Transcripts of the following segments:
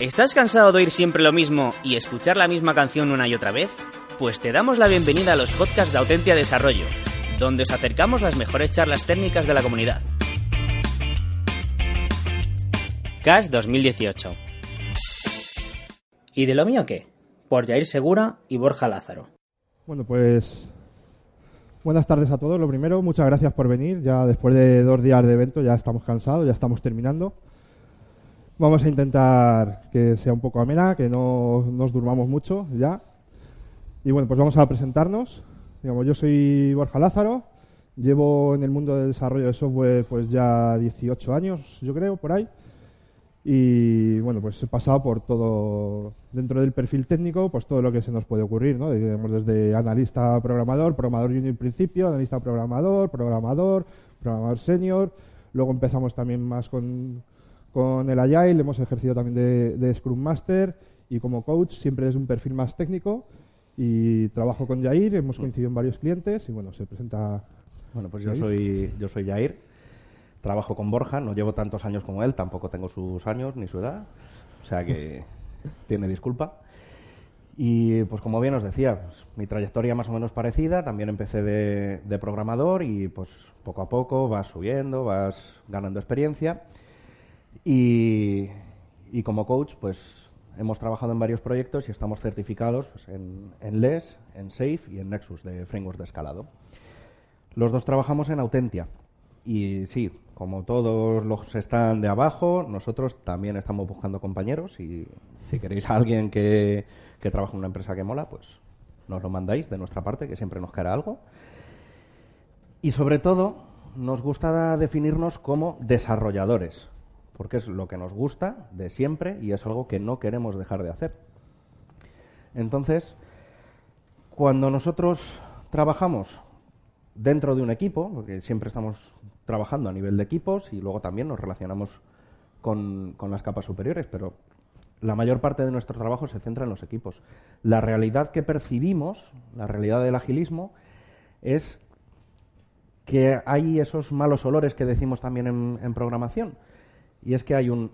¿Estás cansado de oír siempre lo mismo y escuchar la misma canción una y otra vez? Pues te damos la bienvenida a los podcasts de Autentia Desarrollo, donde os acercamos las mejores charlas técnicas de la comunidad. CAS 2018. ¿Y de lo mío qué? Por Jair Segura y Borja Lázaro. Bueno, pues buenas tardes a todos. Lo primero, muchas gracias por venir. Ya después de dos días de evento ya estamos cansados, ya estamos terminando. Vamos a intentar que sea un poco amena, que no nos durmamos mucho ya. Y bueno, pues vamos a presentarnos. Digamos, yo soy Borja Lázaro, llevo en el mundo del desarrollo de software pues ya 18 años, yo creo, por ahí. Y bueno, pues he pasado por todo, dentro del perfil técnico, pues todo lo que se nos puede ocurrir, ¿no? Digamos, desde analista programador, programador junior principio, analista programador, programador, programador senior. Luego empezamos también más con, con el Agile, hemos ejercido también de, Scrum Master y como coach siempre desde un perfil más técnico y trabajo con Jair, hemos mm. coincidido en varios clientes y bueno, se presenta... Bueno, pues yo soy, yo soy Jair, trabajo con Borja, no llevo tantos años como él, tampoco tengo sus años ni su edad, o sea que tiene disculpa. Y pues como bien os decía, pues, mi trayectoria más o menos parecida, también empecé de, de programador y pues poco a poco vas subiendo, vas ganando experiencia. Y, como coach, pues hemos trabajado en varios proyectos y estamos certificados pues, en, en, LES, en SAFE y en Nexus de frameworks de escalado. Los dos trabajamos en Autentia. Y sí, como todos los están de abajo, nosotros también estamos buscando compañeros y si queréis a alguien que, que trabaje en una empresa que mola, pues nos lo mandáis de nuestra parte, que siempre nos caerá algo. Y sobre todo, nos gusta definirnos como desarrolladores porque es lo que nos gusta de siempre y es algo que no queremos dejar de hacer. Entonces, cuando nosotros trabajamos dentro de un equipo, porque siempre estamos trabajando a nivel de equipos y luego también nos relacionamos con, las capas superiores, pero la mayor parte de nuestro trabajo se centra en los equipos. La realidad que percibimos, la realidad del agilismo, es que hay esos malos olores que decimos también en programación y es que hay un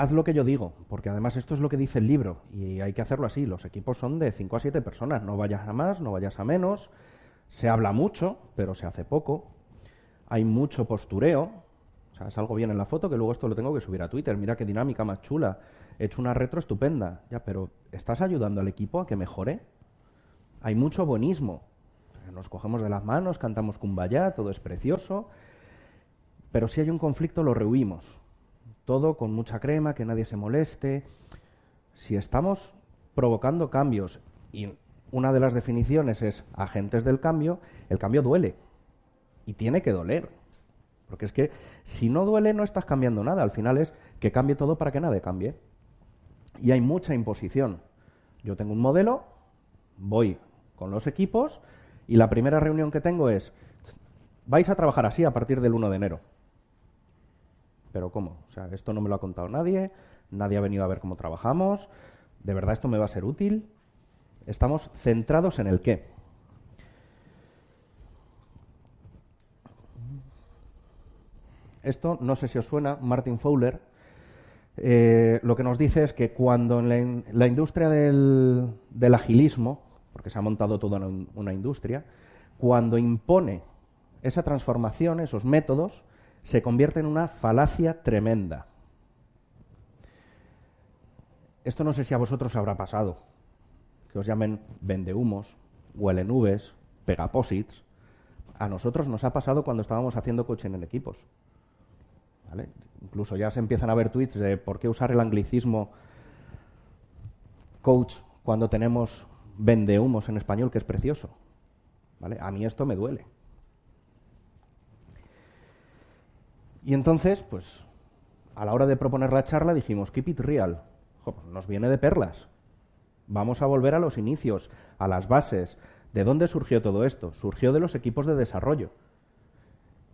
haz lo que yo digo, porque además esto es lo que dice el libro y hay que hacerlo así. Los equipos son de 5 a 7 personas, no vayas a más, no vayas a menos. Se habla mucho, pero se hace poco. Hay mucho postureo. O sea, salgo bien en la foto que luego esto lo tengo que subir a Twitter. Mira qué dinámica más chula. He hecho una retro estupenda. Ya, pero ¿estás ayudando al equipo a que mejore? Hay mucho buenismo. Nos cogemos de las manos, cantamos kumbaya, todo es precioso. Pero si hay un conflicto lo rehuimos todo con mucha crema, que nadie se moleste. Si estamos provocando cambios y una de las definiciones es agentes del cambio, el cambio duele y tiene que doler. Porque es que si no duele no estás cambiando nada, al final es que cambie todo para que nada cambie. Y hay mucha imposición. Yo tengo un modelo, voy con los equipos y la primera reunión que tengo es, vais a trabajar así a partir del 1 de enero. Pero ¿cómo? O sea, esto no me lo ha contado nadie, nadie ha venido a ver cómo trabajamos, ¿de verdad esto me va a ser útil? Estamos centrados en el qué. Esto no sé si os suena, Martin Fowler eh, lo que nos dice es que cuando en la, industria del, agilismo, porque se ha montado toda una industria, cuando impone esa transformación, esos métodos, se convierte en una falacia tremenda. Esto no sé si a vosotros habrá pasado, que os llamen vendehumos, huelen nubes, pegaposits. A nosotros nos ha pasado cuando estábamos haciendo coaching en equipos. Incluso ya se empiezan a ver tweets de por qué usar el anglicismo coach cuando tenemos vendehumos en español, que es precioso. A mí esto me duele. Y entonces, pues, a la hora de proponer la charla dijimos, keep it real. Pues nos viene de perlas. Vamos a volver a los inicios, a las bases. ¿De dónde surgió todo esto? Surgió de los equipos de desarrollo.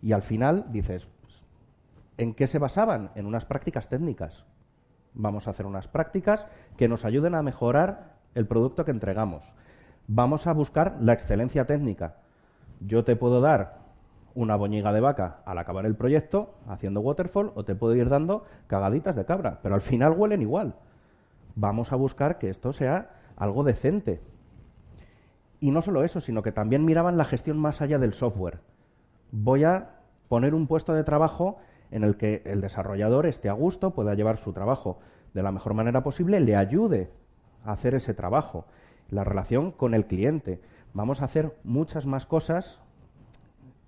Y al final dices, pues, ¿en qué se basaban? En unas prácticas técnicas. Vamos a hacer unas prácticas que nos ayuden a mejorar el producto que entregamos. Vamos a buscar la excelencia técnica. Yo te puedo dar una boñiga de vaca al acabar el proyecto haciendo waterfall o te puedo ir dando cagaditas de cabra, pero al final huelen igual. Vamos a buscar que esto sea algo decente. Y no solo eso, sino que también miraban la gestión más allá del software. Voy a poner un puesto de trabajo en el que el desarrollador esté a gusto, pueda llevar su trabajo de la mejor manera posible, le ayude a hacer ese trabajo. La relación con el cliente. Vamos a hacer muchas más cosas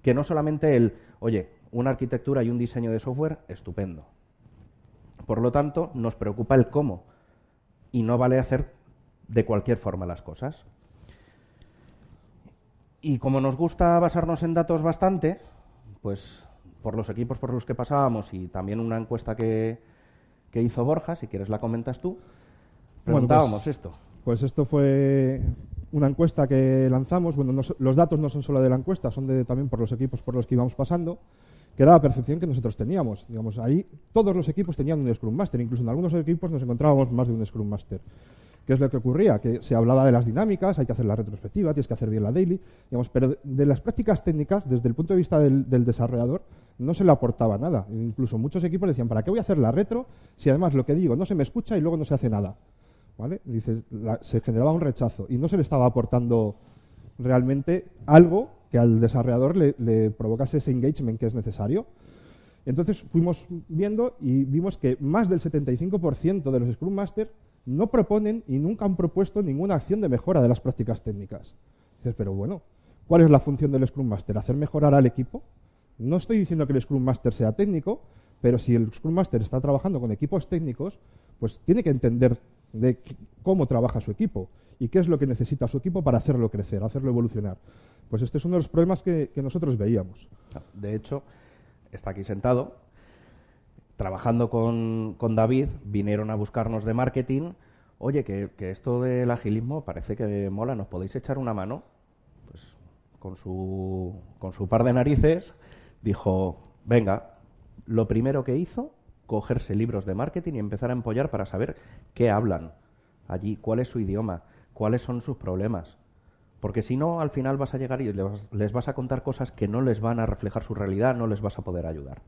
que no solamente el, oye, una arquitectura y un diseño de software, estupendo. Por lo tanto, nos preocupa el cómo y no vale hacer de cualquier forma las cosas. Y como nos gusta basarnos en datos bastante, pues por los equipos por los que pasábamos y también una encuesta que, que hizo Borja, si quieres la comentas tú, preguntábamos pues, esto. Pues esto fue una encuesta que lanzamos. Bueno, no, los datos no son solo de la encuesta, son de, también por los equipos por los que íbamos pasando, que era la percepción que nosotros teníamos. Digamos, ahí todos los equipos tenían un Scrum Master, incluso en algunos equipos nos encontrábamos más de un Scrum Master. ¿Qué es lo que ocurría? Que se hablaba de las dinámicas, hay que hacer la retrospectiva, tienes que hacer bien la daily, digamos, pero de, las prácticas técnicas, desde el punto de vista del, del, desarrollador, no se le aportaba nada. Incluso muchos equipos decían, ¿para qué voy a hacer la retro si además lo que digo no se me escucha y luego no se hace nada? ¿Vale? Se generaba un rechazo y no se le estaba aportando realmente algo que al desarrollador le, le provocase ese engagement que es necesario. Entonces fuimos viendo y vimos que más del 75% de los Scrum Masters no proponen y nunca han propuesto ninguna acción de mejora de las prácticas técnicas. Dices, pero bueno, ¿cuál es la función del Scrum Master? ¿Hacer mejorar al equipo? No estoy diciendo que el Scrum Master sea técnico, pero si el Scrum Master está trabajando con equipos técnicos, pues tiene que entender de cómo trabaja su equipo y qué es lo que necesita su equipo para hacerlo crecer, hacerlo evolucionar. Pues este es uno de los problemas que, nosotros veíamos. De hecho, está aquí sentado, trabajando con, con, David, vinieron a buscarnos de marketing. Oye, que, que, esto del agilismo parece que mola, ¿nos podéis echar una mano? Pues con su, con su par de narices dijo, venga, lo primero que hizo, cogerse libros de marketing y empezar a empollar para saber qué hablan allí, cuál es su idioma, cuáles son sus problemas. Porque si no, al final vas a llegar y les, vas a contar cosas que no les van a reflejar su realidad, no les vas a poder ayudar.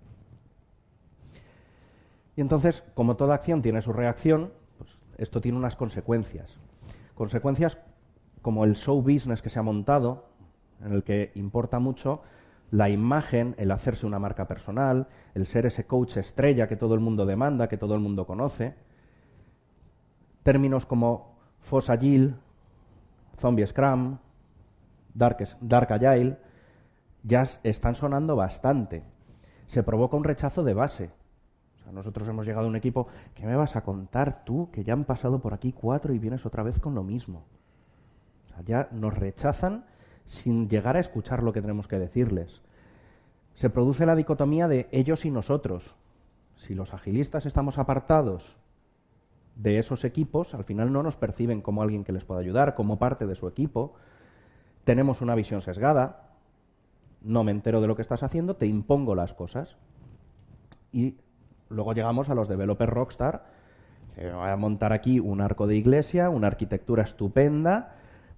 Y entonces, como toda acción tiene su reacción, pues esto tiene unas consecuencias. Consecuencias como el show business que se ha montado, en el que importa mucho la imagen, el hacerse una marca personal, el ser ese coach estrella que todo el mundo demanda, que todo el mundo conoce. Términos como Foss Agile, Zombie Scrum, Dark, Dark Agile, ya están sonando bastante. Se provoca un rechazo de base. O sea, nosotros hemos llegado a un equipo, ¿qué me vas a contar tú? Que ya han pasado por aquí cuatro y vienes otra vez con lo mismo. Ya nos rechazan sin llegar a escuchar lo que tenemos que decirles. Se produce la dicotomía de ellos y nosotros. Si los agilistas estamos apartados de esos equipos, al final no nos perciben como alguien que les pueda ayudar, como parte de su equipo. Tenemos una visión sesgada, no me entero de lo que estás haciendo, te impongo las cosas. Y luego llegamos a los developers rockstar, que voy a montar aquí un arco de iglesia, una arquitectura estupenda,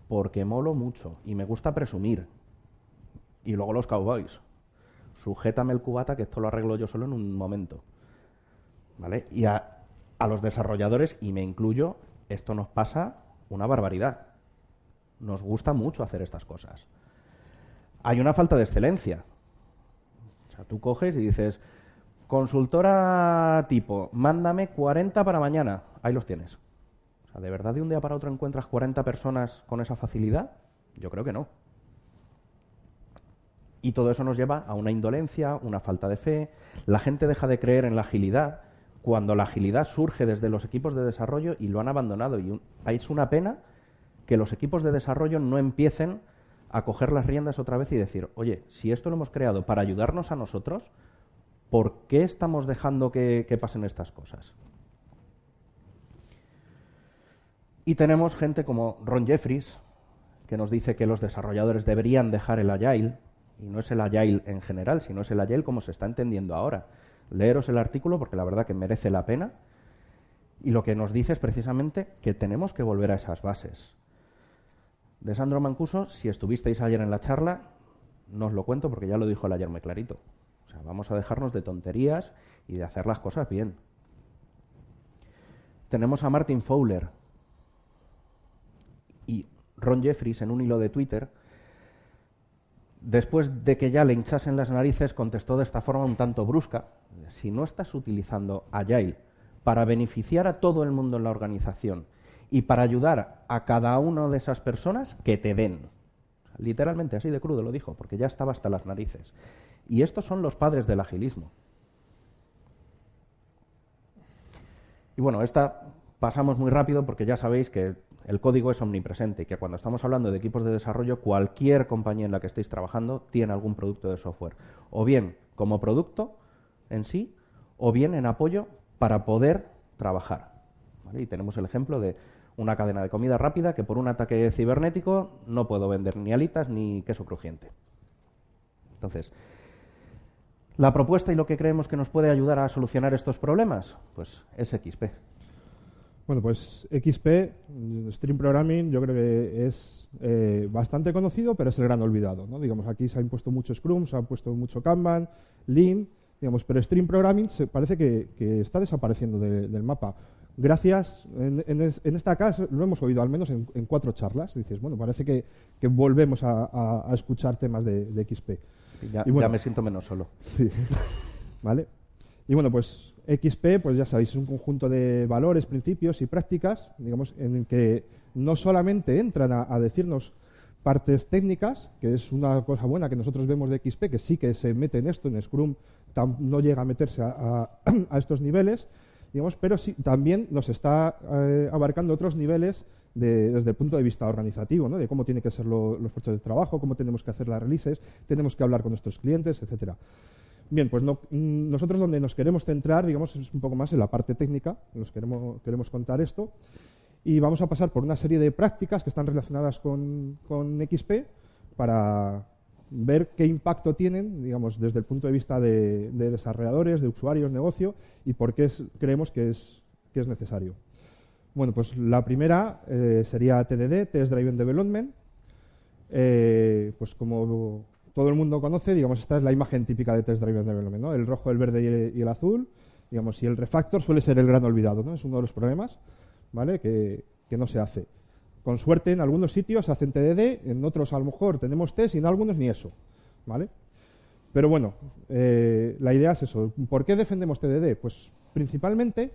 porque molo mucho y me gusta presumir. Y luego los cowboys. Sujétame el cubata que esto lo arreglo yo solo en un momento. ¿Vale? Y a, a los desarrolladores, y me incluyo, esto nos pasa una barbaridad. Nos gusta mucho hacer estas cosas. Hay una falta de excelencia. O sea, tú coges y dices, consultora tipo, mándame 40 para mañana. Ahí los tienes. ¿De verdad de un día para otro encuentras 40 personas con esa facilidad? Yo creo que no. Y todo eso nos lleva a una indolencia, una falta de fe. La gente deja de creer en la agilidad cuando la agilidad surge desde los equipos de desarrollo y lo han abandonado. Y es una pena que los equipos de desarrollo no empiecen a coger las riendas otra vez y decir, oye, si esto lo hemos creado para ayudarnos a nosotros, ¿por qué estamos dejando que pasen estas cosas? Y tenemos gente como Ron Jeffries, que nos dice que los desarrolladores deberían dejar el Agile, y no es el Agile en general, sino es el Agile como se está entendiendo ahora. Leeros el artículo porque la verdad que merece la pena. Y lo que nos dice es precisamente que tenemos que volver a esas bases. De Sandro Mancuso, si estuvisteis ayer en la charla, no os lo cuento porque ya lo dijo el ayer muy clarito. O sea, vamos a dejarnos de tonterías y de hacer las cosas bien. Tenemos a Martin Fowler, y Ron Jeffries en un hilo de Twitter, después de que ya le hinchasen las narices, contestó de esta forma un tanto brusca, si no estás utilizando Agile para beneficiar a todo el mundo en la organización y para ayudar a cada una de esas personas, que te den. Literalmente así de crudo lo dijo, porque ya estaba hasta las narices. Y estos son los padres del agilismo. Y bueno, esta pasamos muy rápido porque ya sabéis que el código es omnipresente que cuando estamos hablando de equipos de desarrollo, cualquier compañía en la que estéis trabajando tiene algún producto de software. O bien como producto en sí, o bien en apoyo para poder trabajar. Y tenemos el ejemplo de una cadena de comida rápida que por un ataque cibernético no puedo vender ni alitas ni queso crujiente. Entonces, la propuesta y lo que creemos que nos puede ayudar a solucionar estos problemas, pues es XP. Bueno, pues XP, Stream Programming, yo creo que es eh, bastante conocido, pero es el gran olvidado. ¿no? Digamos, aquí se han puesto mucho Scrum, se han puesto mucho Kanban, Lean, digamos, pero Stream Programming se parece que, está desapareciendo del mapa. Gracias, en, esta casa lo hemos oído al menos en, cuatro charlas. Dices, bueno, parece que, volvemos a, escuchar temas de, XP. ya, ya me siento menos solo. Sí. ¿Vale? Y bueno, pues XP, pues ya sabéis, es un conjunto de valores, principios y prácticas, digamos, en el que no solamente entran a, decirnos partes técnicas, que es una cosa buena que nosotros vemos de XP, que sí que se mete en esto, en Scrum no llega a meterse a, estos niveles, digamos, pero sí, también nos está eh, abarcando otros niveles desde el punto de vista organizativo, ¿no? de cómo tienen que ser los puestos de trabajo, cómo tenemos que hacer las releases, tenemos que hablar con nuestros clientes, etcétera. Bien, pues mm, nosotros donde nos queremos centrar, digamos, es un poco más en la parte técnica, nos queremos, queremos contar esto, y vamos a pasar por una serie de prácticas que están relacionadas con, XP para ver qué impacto tienen, digamos, desde el punto de vista de, desarrolladores, de usuarios, negocio, y por qué creemos que es, que es necesario. Bueno, pues la primera eh, sería TDD, Test Driven Development. Eh, pues como todo el mundo conoce, digamos, esta es la imagen típica de Test Driven Development, ¿no? El rojo, el verde y el, azul, digamos, y el refactor suele ser el gran olvidado, ¿no? Es uno de los problemas, ¿vale? Que, no se hace. Con suerte, en algunos sitios hacen TDD, en otros a lo mejor tenemos test y en algunos ni eso, ¿vale? Pero bueno, eh, la idea es eso. ¿Por qué defendemos TDD? Pues principalmente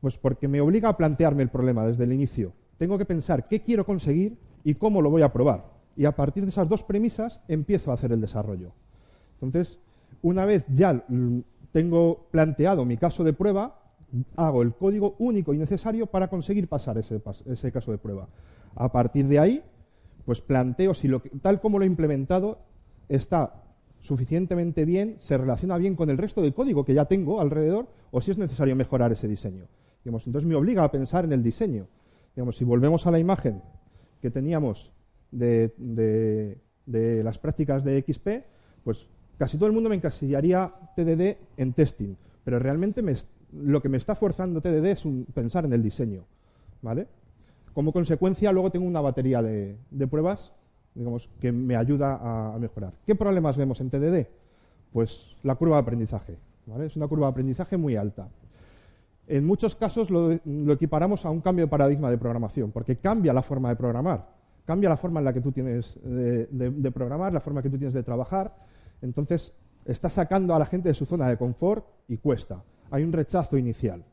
pues porque me obliga a plantearme el problema desde el inicio. Tengo que pensar qué quiero conseguir y cómo lo voy a probar y a partir de esas dos premisas empiezo a hacer el desarrollo. Entonces, una vez ya tengo planteado mi caso de prueba, hago el código único y necesario para conseguir pasar ese, caso de prueba. A partir de ahí, pues planteo si tal como lo he implementado está suficientemente bien, se relaciona bien con el resto del código que ya tengo alrededor, o si es necesario mejorar ese diseño. entonces me obliga a pensar en el diseño. Digamos, si volvemos a la imagen que teníamos de, las prácticas de XP, pues casi todo el mundo me encasillaría TDD en testing, pero realmente lo que me está forzando TDD es pensar en el diseño, ¿vale? Como consecuencia, luego tengo una batería de, pruebas, digamos, que me ayuda a, mejorar. ¿Qué problemas vemos en TDD? Pues la curva de aprendizaje, ¿vale? Es una curva de aprendizaje muy alta. En muchos casos lo equiparamos a un cambio de paradigma de programación, porque cambia la forma de programar cambia la forma en la que tú tienes de, programar, la forma que tú tienes de trabajar. Entonces, está sacando a la gente de su zona de confort y cuesta. Hay un rechazo inicial.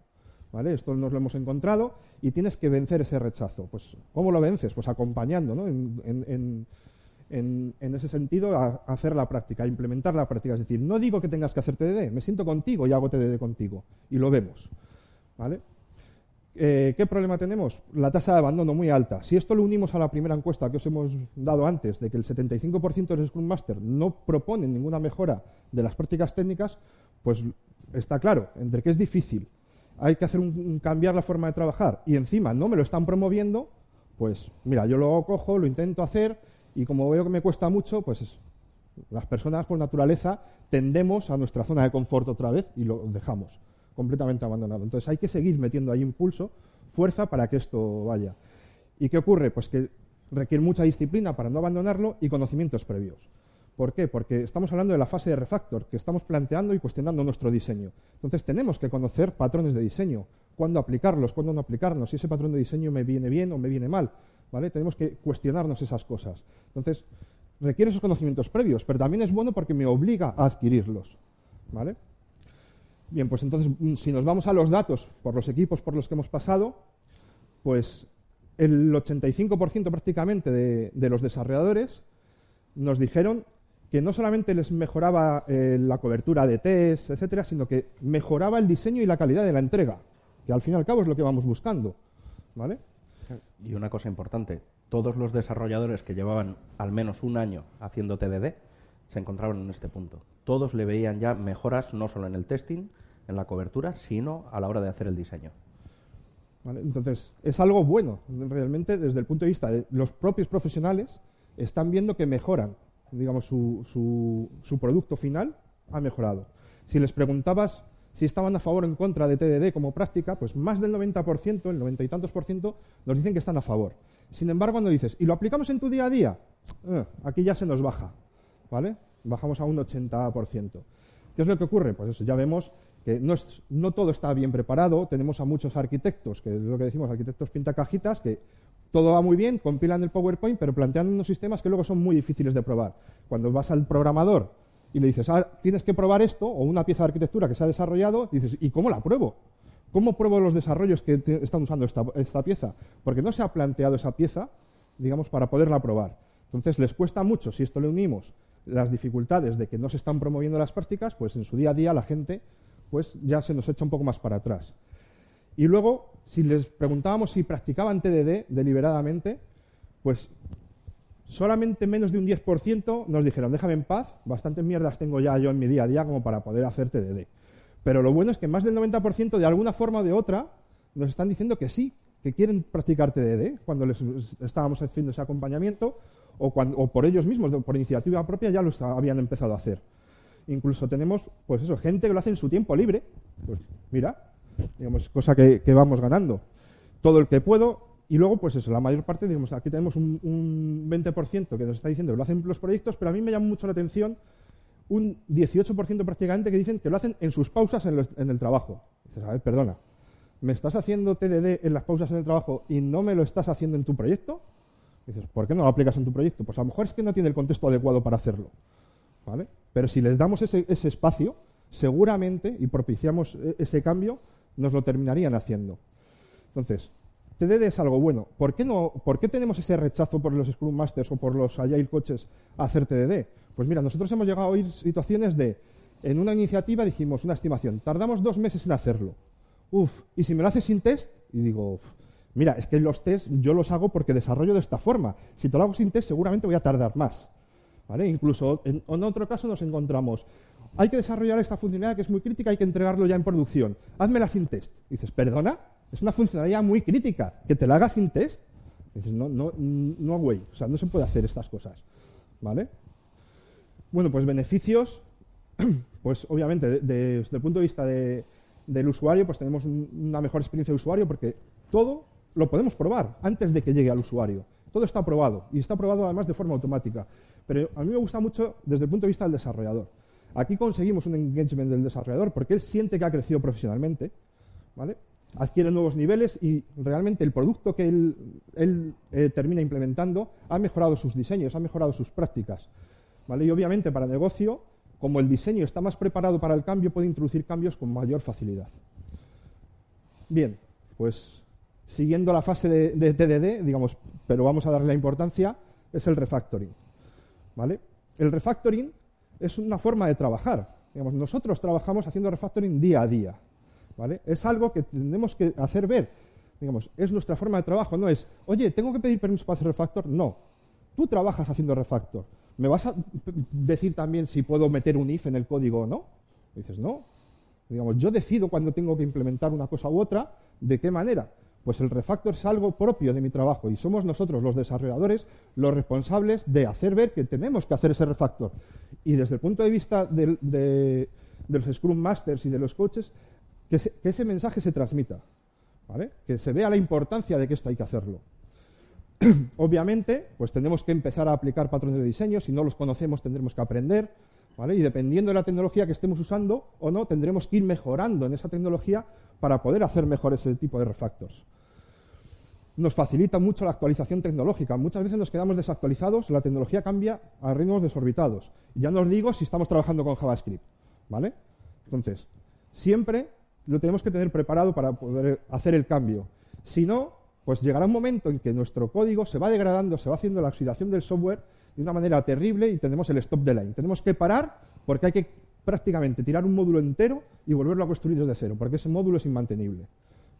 ¿Vale? Esto nos lo hemos encontrado y tienes que vencer ese rechazo. Pues, ¿Cómo lo vences? Pues acompañando, ¿no? en, ese sentido, a, hacer la práctica, a implementar la práctica. Es decir, no digo que tengas que hacer TDD, me siento contigo y hago TDD contigo. Y lo vemos. ¿Vale? Eh, ¿Qué problema tenemos? La tasa de abandono muy alta. Si esto lo unimos a la primera encuesta que os hemos dado antes, de que el 75% de los Scrum Master no proponen ninguna mejora de las prácticas técnicas, Pues está claro, entre que es difícil, hay que hacer un, cambiar la forma de trabajar y encima no me lo están promoviendo, pues mira, yo lo cojo, lo intento hacer y como veo que me cuesta mucho, pues las personas por naturaleza tendemos a nuestra zona de confort otra vez y lo dejamos completamente abandonado. Entonces hay que seguir metiendo ahí impulso, fuerza para que esto vaya. ¿Y qué ocurre? Pues que requiere mucha disciplina para no abandonarlo y conocimientos previos. ¿Por qué? Porque estamos hablando de la fase de refactor, que estamos planteando y cuestionando nuestro diseño. Entonces tenemos que conocer patrones de diseño, cuándo aplicarlos, cuándo no aplicarlos, si ese patrón de diseño me viene bien o me viene mal. ¿vale? Tenemos que cuestionarnos esas cosas. Entonces, requiere esos conocimientos previos, pero también es bueno porque me obliga a adquirirlos. ¿vale? Bien, pues entonces, mm, si nos vamos a los datos por los equipos por los que hemos pasado, pues el 85% prácticamente de, los desarrolladores nos dijeron que no solamente les mejoraba eh, la cobertura de test, etcétera, sino que mejoraba el diseño y la calidad de la entrega, que al fin y al cabo es lo que vamos buscando. ¿Vale? Y una cosa importante, todos los desarrolladores que llevaban al menos un año haciendo TDD se encontraban en este punto. Todos le veían ya mejoras no solo en el testing, en la cobertura, sino a la hora de hacer el diseño. Entonces, es algo bueno, realmente, desde el punto de vista de los propios profesionales, están viendo que mejoran, digamos, su, su, producto final ha mejorado. Si les preguntabas si estaban a favor o en contra de TDD como práctica, pues más del 90%, el 90 y tantos por ciento, nos dicen que están a favor. Sin embargo, cuando dices, ¿y lo aplicamos en tu día a día? Eh, aquí ya se nos baja, ¿vale? Bajamos a un 80%. ¿Qué es lo que ocurre? Pues eso, ya vemos que no, todo está bien preparado, tenemos a muchos arquitectos, que es lo que decimos, arquitectos pintacajitas, que todo va muy bien, compilan el PowerPoint, pero plantean unos sistemas que luego son muy difíciles de probar. Cuando vas al programador y le dices, ah, tienes que probar esto, o una pieza de arquitectura que se ha desarrollado, dices, ¿y cómo la pruebo? ¿Cómo pruebo los desarrollos que están usando esta, esta pieza? Porque no se ha planteado esa pieza, digamos, para poderla probar. Entonces les cuesta mucho, si esto le unimos las dificultades de que no se están promoviendo las prácticas, pues en su día a día la gente pues ya se nos echa un poco más para atrás. Y luego, si les preguntábamos si practicaban TDD deliberadamente, pues solamente menos de un 10% nos dijeron, déjame en paz, bastantes mierdas tengo ya yo en mi día a día como para poder hacer TDD. Pero lo bueno es que más del 90% de alguna forma o de otra nos están diciendo que sí, que quieren practicar TDD cuando les estábamos haciendo ese acompañamiento o, cuando, o por ellos mismos, por iniciativa propia, ya lo habían empezado a hacer. Incluso tenemos, pues eso, gente que lo hace en su tiempo libre. Pues mira, digamos, cosa que, vamos ganando. Todo el que puedo, y luego, pues eso, la mayor parte, digamos, aquí tenemos un, 20% que nos está diciendo que lo hacen los proyectos, pero a mí me llama mucho la atención un 18% prácticamente que dicen que lo hacen en sus pausas en, el trabajo. Dices, a ver, perdona, ¿me estás haciendo TDD en las pausas en el trabajo y no me lo estás haciendo en tu proyecto? Dices, ¿por qué no lo aplicas en tu proyecto? Pues a lo mejor es que no tiene el contexto adecuado para hacerlo. ¿vale? Pero si les damos ese, espacio, seguramente, y propiciamos e, ese cambio, nos lo terminarían haciendo. Entonces, TDD es algo bueno. ¿Por qué, no, ¿Por qué tenemos ese rechazo por los Scrum Masters o por los Agile Coaches a hacer TDD? Pues mira, nosotros hemos llegado a oír situaciones de, en una iniciativa dijimos una estimación, tardamos dos meses en hacerlo. Uf, ¿y si me lo haces sin test? Y digo, mira, es que los test yo los hago porque desarrollo de esta forma. Si te lo hago sin test, seguramente voy a tardar más. Incluso en, otro caso nos encontramos, hay que desarrollar esta funcionalidad que es muy crítica, hay que entregarlo ya en producción. Házmela sin test. dices, perdona, es una funcionalidad muy crítica, que te la hagas sin test. dices, no, no, no, güey, o sea, no se puede hacer estas cosas. ¿Vale? Bueno, pues beneficios, pues obviamente desde el punto de vista del usuario, pues tenemos una mejor experiencia de usuario porque todo lo podemos probar antes de que llegue al usuario. Todo está probado y está probado además de forma automática. Pero a mí me gusta mucho desde el punto de vista del desarrollador. Aquí conseguimos un engagement del desarrollador porque él siente que ha crecido profesionalmente, ¿vale? adquiere nuevos niveles y realmente el producto que él, eh, termina implementando ha mejorado sus diseños, ha mejorado sus prácticas. ¿vale? Y obviamente para negocio, como el diseño está más preparado para el cambio, puede introducir cambios con mayor facilidad. Bien, pues siguiendo la fase de, TDD, digamos, pero vamos a darle la importancia, es el refactoring. ¿vale? El refactoring es una forma de trabajar. Digamos, nosotros trabajamos haciendo refactoring día a día. ¿vale? Es algo que tenemos que hacer ver. Digamos, es nuestra forma de trabajo. No es, oye, ¿tengo que pedir permiso para hacer refactor? No. Tú trabajas haciendo refactor. ¿Me vas a decir también si puedo meter un if en el código o no? dices, no. Digamos, yo decido cuando tengo que implementar una cosa u otra, de qué manera. Pues el refactor es algo propio de mi trabajo y somos nosotros, los desarrolladores, los responsables de hacer ver que tenemos que hacer ese refactor. Y desde el punto de vista de, los Scrum Masters y de los coaches, que, ese mensaje se transmita, que se vea la importancia de que esto hay que hacerlo. Obviamente, pues tenemos que empezar a aplicar patrones de diseño, si no los conocemos tendremos que aprender. Y dependiendo de la tecnología que estemos usando o no, tendremos que ir mejorando en esa tecnología para poder hacer mejor ese tipo de refactors. Nos facilita mucho la actualización tecnológica. Muchas veces nos quedamos desactualizados, la tecnología cambia a ritmos desorbitados. Y ya no os digo si estamos trabajando con JavaScript, ¿vale? Entonces, siempre lo tenemos que tener preparado para poder hacer el cambio. Si no, pues llegará un momento en que nuestro código se va degradando, se va haciendo la oxidación del software de una manera terrible y tenemos el stop the line. Tenemos que parar porque hay que prácticamente tirar un módulo entero y volverlo a construir desde cero, porque ese módulo es inmantenible,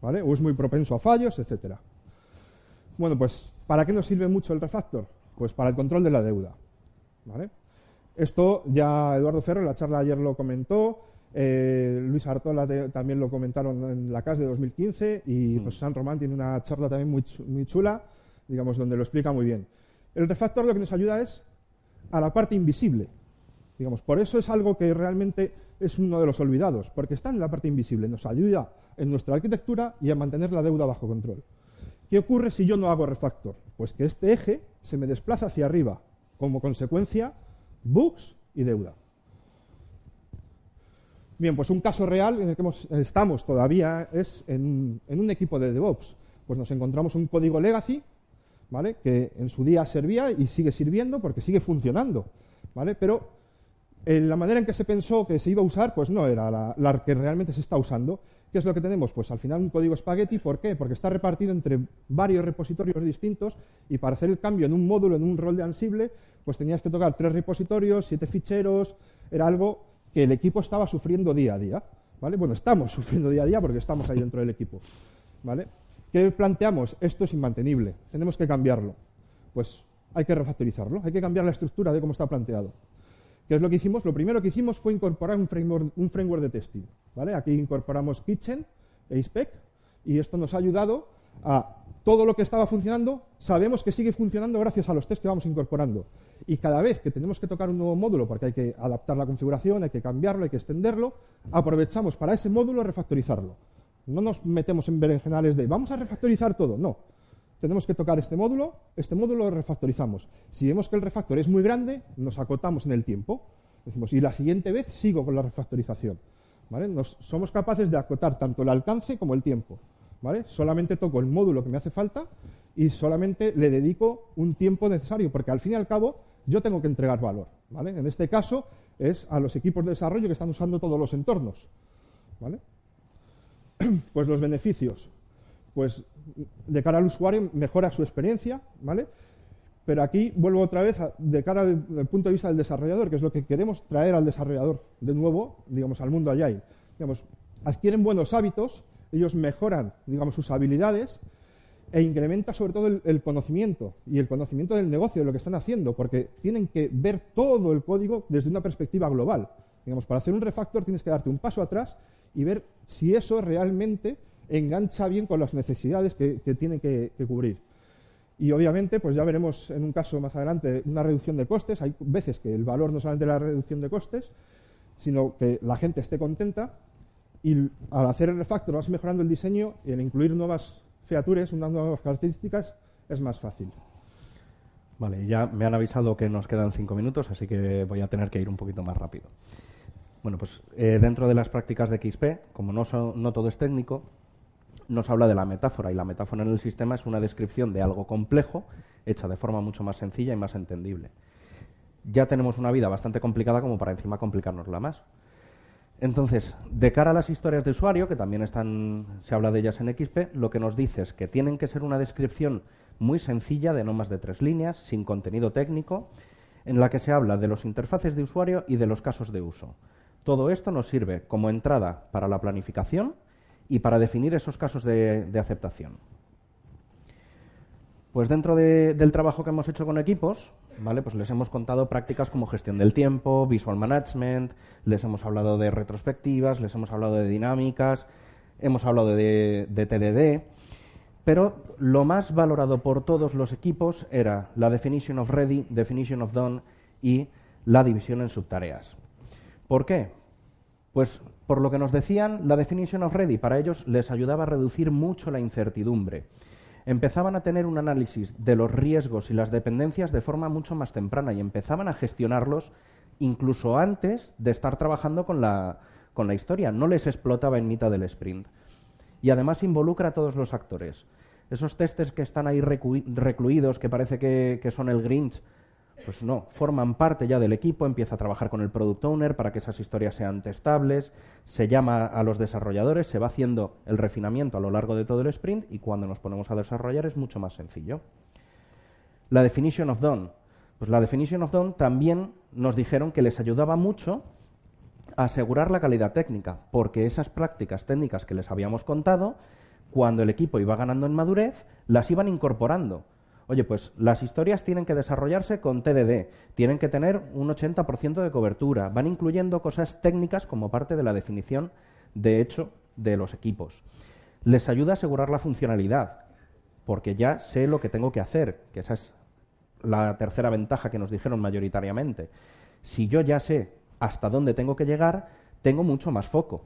¿vale? O es muy propenso a fallos, etcétera. Bueno, pues, ¿para qué nos sirve mucho el refactor? Pues para el control de la deuda, ¿vale? Esto ya Eduardo Ferro en la charla ayer lo comentó, eh, Luis Artola también lo comentaron en la CAS de 2015 y mm. José San Román tiene una charla también muy, chula, digamos, donde lo explica muy bien. El refactor lo que nos ayuda es a la parte invisible. Digamos, por eso es algo que realmente es uno de los olvidados, porque está en la parte invisible, nos ayuda en nuestra arquitectura y a mantener la deuda bajo control. ¿Qué ocurre si yo no hago refactor? Pues que este eje se me desplaza hacia arriba, como consecuencia, bugs y deuda. Bien, pues un caso real en el que estamos todavía es en, un equipo de DevOps. Pues nos encontramos un código legacy, ¿vale? Que en su día servía y sigue sirviendo porque sigue funcionando, ¿vale? Pero en la manera en que se pensó que se iba a usar, pues no era la, que realmente se está usando. ¿Qué es lo que tenemos? Pues al final un código spaghetti, ¿por qué? Porque está repartido entre varios repositorios distintos y para hacer el cambio en un módulo, en un rol de Ansible, pues tenías que tocar tres repositorios, siete ficheros, era algo que el equipo estaba sufriendo día a día. ¿vale? Bueno, estamos sufriendo día a día porque estamos ahí dentro del equipo. ¿vale? ¿Qué planteamos? Esto es inmantenible, tenemos que cambiarlo. Pues hay que refactorizarlo, hay que cambiar la estructura de cómo está planteado. ¿Qué es lo que hicimos? Lo primero que hicimos fue incorporar un framework, un framework de testing. ¿vale? Aquí incorporamos Kitchen e Spec y esto nos ha ayudado a todo lo que estaba funcionando, sabemos que sigue funcionando gracias a los test que vamos incorporando. Y cada vez que tenemos que tocar un nuevo módulo, porque hay que adaptar la configuración, hay que cambiarlo, hay que extenderlo, aprovechamos para ese módulo refactorizarlo. No nos metemos en berenjenales de vamos a refactorizar todo, no. Tenemos que tocar este módulo, este módulo lo refactorizamos. Si vemos que el refactor es muy grande, nos acotamos en el tiempo. Decimos, y la siguiente vez sigo con la refactorización. somos capaces de acotar tanto el alcance como el tiempo. Solamente toco el módulo que me hace falta y solamente le dedico un tiempo necesario, porque al fin y al cabo yo tengo que entregar valor, En este caso es a los equipos de desarrollo que están usando todos los entornos, Pues los beneficios, pues de cara al usuario mejora su experiencia, ¿vale? Pero aquí vuelvo otra vez de cara del, punto de vista del desarrollador, que es lo que queremos traer al desarrollador de nuevo, digamos, al mundo Agile. Digamos, adquieren buenos hábitos ellos mejoran, digamos, sus habilidades e incrementa sobre todo el, conocimiento y el conocimiento del negocio, de lo que están haciendo, porque tienen que ver todo el código desde una perspectiva global. Digamos, para hacer un refactor tienes que darte un paso atrás y ver si eso realmente engancha bien con las necesidades que, tiene que, cubrir. Y obviamente, pues ya veremos en un caso más adelante una reducción de costes. Hay veces que el valor no solamente la reducción de costes, sino que la gente esté contenta y al hacer el refactor vas mejorando el diseño y al incluir nuevas features, unas nuevas características, es más fácil. Vale, ya me han avisado que nos quedan cinco minutos, así que voy a tener que ir un poquito más rápido. Bueno, pues eh, dentro de las prácticas de XP, como no, no todo es técnico, nos habla de la metáfora y la metáfora en el sistema es una descripción de algo complejo hecha de forma mucho más sencilla y más entendible. Ya tenemos una vida bastante complicada como para encima complicárnosla más. Entonces, de cara a las historias de usuario, que también están, se habla de ellas en XP, lo que nos dice es que tienen que ser una descripción muy sencilla, de no más de tres líneas, sin contenido técnico, en la que se habla de los interfaces de usuario y de los casos de uso. Todo esto nos sirve como entrada para la planificación y para definir esos casos de, aceptación. Pues dentro del trabajo que hemos hecho con equipos, ¿vale? Pues les hemos contado prácticas como gestión del tiempo, visual management, les hemos hablado de retrospectivas, les hemos hablado de dinámicas, hemos hablado de, de TDD, pero lo más valorado por todos los equipos era la definition of ready, definition of done y la división en subtareas. ¿Por qué? Pues por lo que nos decían, la definition of ready para ellos les ayudaba a reducir mucho la incertidumbre. Empezaban a tener un análisis de los riesgos y las dependencias de forma mucho más temprana y empezaban a gestionarlos incluso antes de estar trabajando con la, con la historia. No les explotaba en mitad del sprint. Y además involucra a todos los actores. Esos testes que están ahí recluidos, que parece que, que son el Grinch, pues no, forman parte ya del equipo, empieza a trabajar con el product owner para que esas historias sean testables, se llama a los desarrolladores, se va haciendo el refinamiento a lo largo de todo el sprint y cuando nos ponemos a desarrollar es mucho más sencillo. La definition of done. Pues la definition of done también nos dijeron que les ayudaba mucho a asegurar la calidad técnica, porque esas prácticas técnicas que les habíamos contado, cuando el equipo iba ganando en madurez, las iban incorporando Oye, pues las historias tienen que desarrollarse con TDD, tienen que tener un 80% de cobertura, van incluyendo cosas técnicas como parte de la definición de hecho de los equipos. Les ayuda a asegurar la funcionalidad, porque ya sé lo que tengo que hacer, que esa es la tercera ventaja que nos dijeron mayoritariamente. Si yo ya sé hasta dónde tengo que llegar, tengo mucho más foco.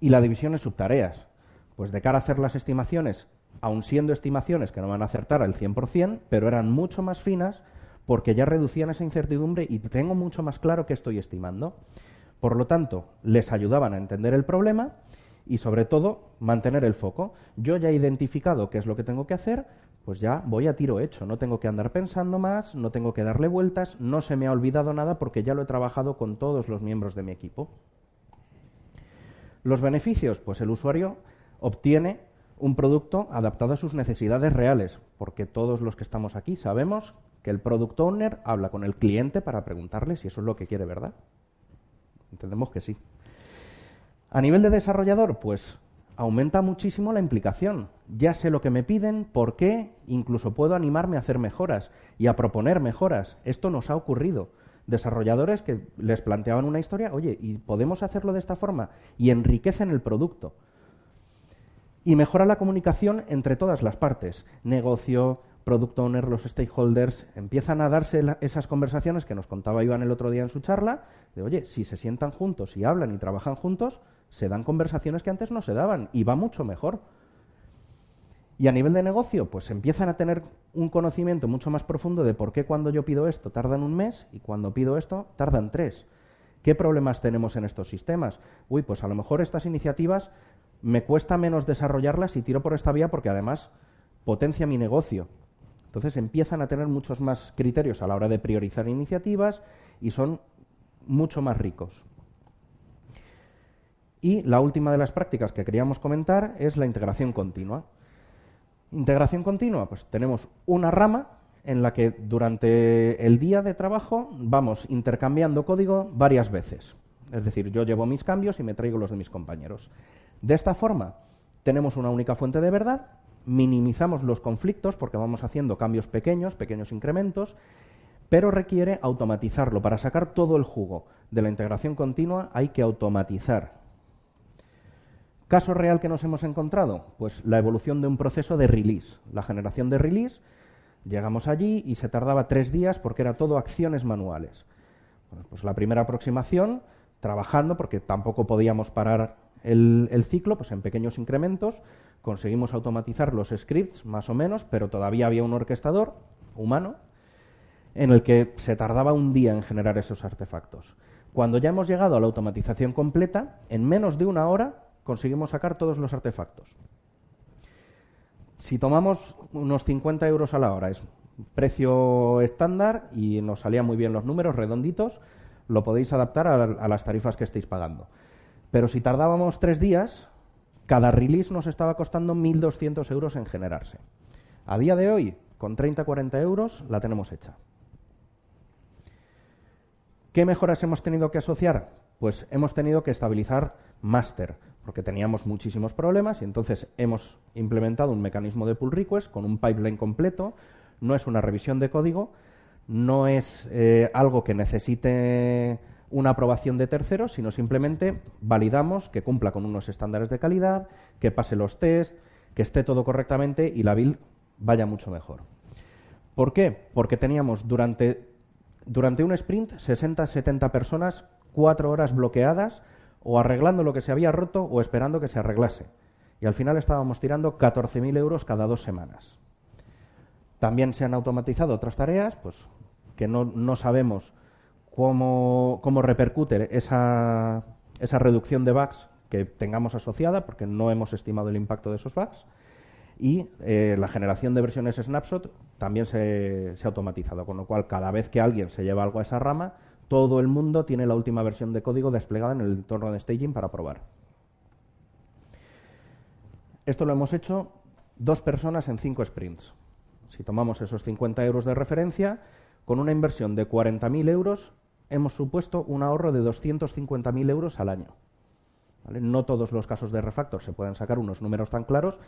Y la división en subtareas. Pues de cara a hacer las estimaciones, aun siendo estimaciones que no van a acertar al 100%, pero eran mucho más finas porque ya reducían esa incertidumbre y tengo mucho más claro qué estoy estimando. Por lo tanto, les ayudaban a entender el problema y, sobre todo, mantener el foco. Yo ya he identificado qué es lo que tengo que hacer, pues ya voy a tiro hecho. No tengo que andar pensando más, no tengo que darle vueltas, no se me ha olvidado nada porque ya lo he trabajado con todos los miembros de mi equipo. Los beneficios, pues el usuario obtiene un producto adaptado a sus necesidades reales, porque todos los que estamos aquí sabemos que el product owner habla con el cliente para preguntarle si eso es lo que quiere, ¿verdad? Entendemos que sí. A nivel de desarrollador, pues aumenta muchísimo la implicación. Ya sé lo que me piden, por qué, incluso puedo animarme a hacer mejoras y a proponer mejoras. Esto nos ha ocurrido. Desarrolladores que les planteaban una historia, oye, ¿y podemos hacerlo de esta forma? Y enriquecen el producto y mejora la comunicación entre todas las partes, negocio, product owner, los stakeholders, empiezan a darse esas conversaciones que nos contaba Iván el otro día en su charla, de oye, si se sientan juntos y hablan y trabajan juntos, se dan conversaciones que antes no se daban y va mucho mejor. Y a nivel de negocio, pues empiezan a tener un conocimiento mucho más profundo de por qué cuando yo pido esto tardan un mes y cuando pido esto tardan tres. ¿Qué problemas tenemos en estos sistemas? Uy, pues a lo mejor estas iniciativas me cuesta menos desarrollarlas y tiro por esta vía porque además potencia mi negocio. Entonces empiezan a tener muchos más criterios a la hora de priorizar iniciativas y son mucho más ricos. Y la última de las prácticas que queríamos comentar es la integración continua. Integración continua, pues tenemos una rama en la que durante el día de trabajo vamos intercambiando código varias veces. Es decir, yo llevo mis cambios y me traigo los de mis compañeros. De esta forma, tenemos una única fuente de verdad, minimizamos los conflictos porque vamos haciendo cambios pequeños, pequeños incrementos, pero requiere automatizarlo. Para sacar todo el jugo de la integración continua hay que automatizar. ¿Caso real que nos hemos encontrado? Pues la evolución de un proceso de release. La generación de release, llegamos allí y se tardaba tres días porque era todo acciones manuales. pues la primera aproximación, trabajando, porque tampoco podíamos parar el, ciclo, pues en pequeños incrementos, conseguimos automatizar los scripts más o menos, pero todavía había un orquestador humano en el que se tardaba un día en generar esos artefactos. Cuando ya hemos llegado a la automatización completa, en menos de una hora conseguimos sacar todos los artefactos. Si tomamos unos 50 euros a la hora, es precio estándar y nos salían muy bien los números redonditos, lo podéis adaptar a las tarifas que estéis pagando. Pero si tardábamos tres días, cada release nos estaba costando 1.200 euros en generarse. A día de hoy, con 30-40 euros, la tenemos hecha. ¿Qué mejoras hemos tenido que asociar? Pues hemos tenido que estabilizar master, porque teníamos muchísimos problemas y entonces hemos implementado un mecanismo de pull request con un pipeline completo. no es una revisión de código, no es eh, algo que necesite una aprobación de terceros, sino simplemente validamos que cumpla con unos estándares de calidad, que pase los test, que esté todo correctamente y la build vaya mucho mejor. ¿Por qué? Porque teníamos durante, durante un sprint 60-70 personas, cuatro horas bloqueadas o arreglando lo que se había roto o esperando que se arreglase. Y al final estábamos tirando 14.000 euros cada dos semanas. También se han automatizado otras tareas, pues que no, no sabemos cómo, cómo repercute esa, esa reducción de bugs que tengamos asociada, porque no hemos estimado el impacto de esos bugs. Y eh, la generación de versiones snapshot también se, se, ha automatizado, con lo cual cada vez que alguien se lleva algo a esa rama, todo el mundo tiene la última versión de código desplegada en el entorno de staging para probar. Esto lo hemos hecho dos personas en cinco sprints. Si tomamos esos 50 euros de referencia, con una inversión de 40.000 euros, hemos supuesto un ahorro de 250.000 euros al año. No todos los casos de refactor se pueden sacar unos números tan claros,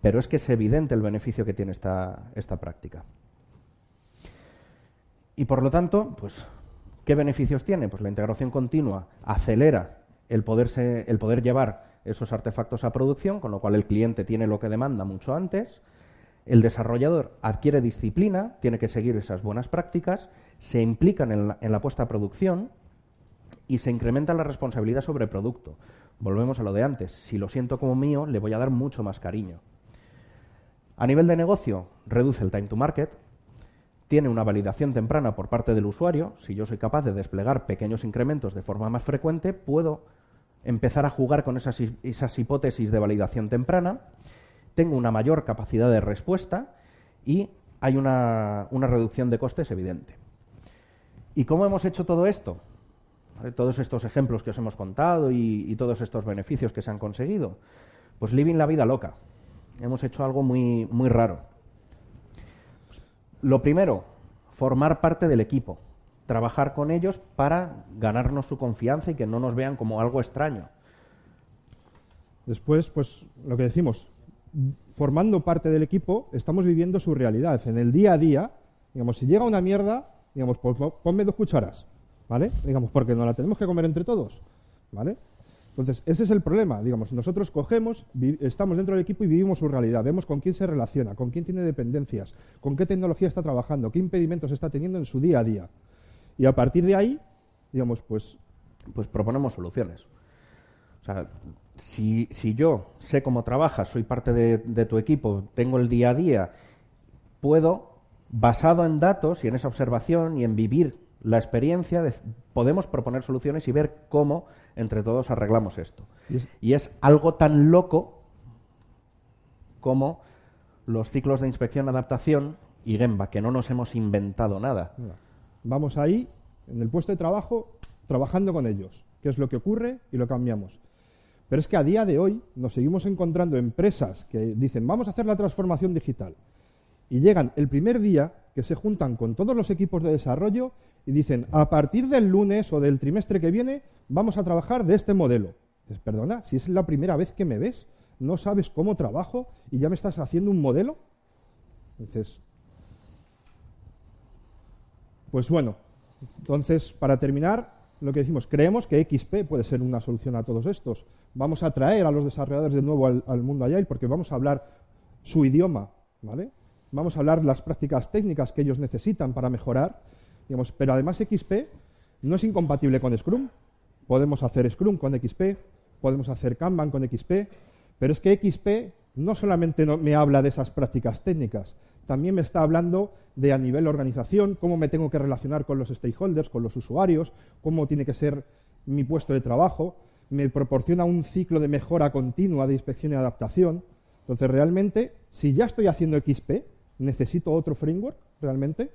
pero es que es evidente el beneficio que tiene esta, esta práctica. Y por lo tanto, pues, ¿qué beneficios tiene? Pues la integración continua acelera el, el poder llevar esos artefactos a producción, con lo cual el cliente tiene lo que demanda mucho antes. El desarrollador adquiere disciplina, tiene que seguir esas buenas prácticas, se implican en la, en la puesta a producción y se incrementa la responsabilidad sobre el producto. Volvemos a lo de antes. Si lo siento como mío, le voy a dar mucho más cariño. A nivel de negocio, reduce el time to market, tiene una validación temprana por parte del usuario. Si yo soy capaz de desplegar pequeños incrementos de forma más frecuente, puedo empezar a jugar con esas, esas hipótesis de validación temprana. Tengo una mayor capacidad de respuesta y hay una, una reducción de costes evidente. ¿Y cómo hemos hecho todo esto? todos estos ejemplos que os hemos contado y, todos estos beneficios que se han conseguido. Pues living la vida loca. Hemos hecho algo muy, muy raro. Lo primero, formar parte del equipo. Trabajar con ellos para ganarnos su confianza y que no nos vean como algo extraño. Después, pues lo que decimos, formando parte del equipo, estamos viviendo su realidad. En el día a día, digamos, si llega una mierda, digamos, pues ponme dos cucharas ¿vale? Digamos, porque no la tenemos que comer entre todos, ¿vale? Entonces, ese es el problema. Digamos, nosotros cogemos, estamos dentro del equipo y vivimos su realidad. Vemos con quién se relaciona, con quién tiene dependencias, con qué tecnología está trabajando, qué impedimentos está teniendo en su día a día. Y a partir de ahí, digamos, pues... Pues proponemos soluciones. O sea, si, yo sé cómo trabajas, soy parte de tu equipo, tengo el día a día, puedo, basado en datos y en esa observación y en vivir la experiencia, de, podemos proponer soluciones y ver cómo entre todos arreglamos esto. Y es, algo tan loco como los ciclos de inspección, adaptación y Gemba, que no nos hemos inventado nada. Vamos ahí, en el puesto de trabajo, trabajando con ellos. ¿Qué es lo que ocurre? Y lo cambiamos. Pero es que a día de hoy nos seguimos encontrando empresas que dicen, vamos a hacer la transformación digital. Y llegan el primer día que se juntan con todos los equipos de desarrollo y dicen, a partir del lunes o del trimestre que viene vamos a trabajar de este modelo. Dices, perdona, si es la primera vez que me ves, no sabes cómo trabajo y ya me estás haciendo un modelo. Entonces, pues bueno, entonces, para terminar, lo que decimos, creemos que XP puede ser una solución a todos estos. Vamos a traer a los desarrolladores de nuevo al, al mundo Agile porque vamos a hablar su idioma, ¿vale? Vamos a hablar las prácticas técnicas que ellos necesitan para mejorar pero además XP no es incompatible con Scrum. Podemos hacer Scrum con XP, podemos hacer Kanban con XP, pero es que XP no solamente me habla de esas prácticas técnicas, también me está hablando de a nivel organización, cómo me tengo que relacionar con los stakeholders, con los usuarios, cómo tiene que ser mi puesto de trabajo, me proporciona un ciclo de mejora continua de inspección y adaptación. Entonces, realmente, si ya estoy haciendo XP, necesito otro framework, realmente.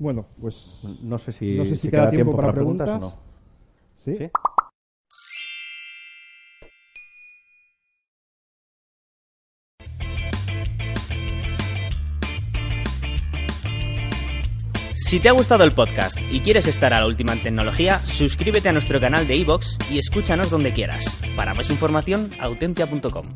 Bueno, pues no sé si, no sé si, queda, tiempo, para, preguntas, o no. ¿Sí? Si te ha gustado el podcast y quieres estar a la última en tecnología, suscríbete a nuestro canal de iVoox y escúchanos donde quieras. Para más información, autentia.com.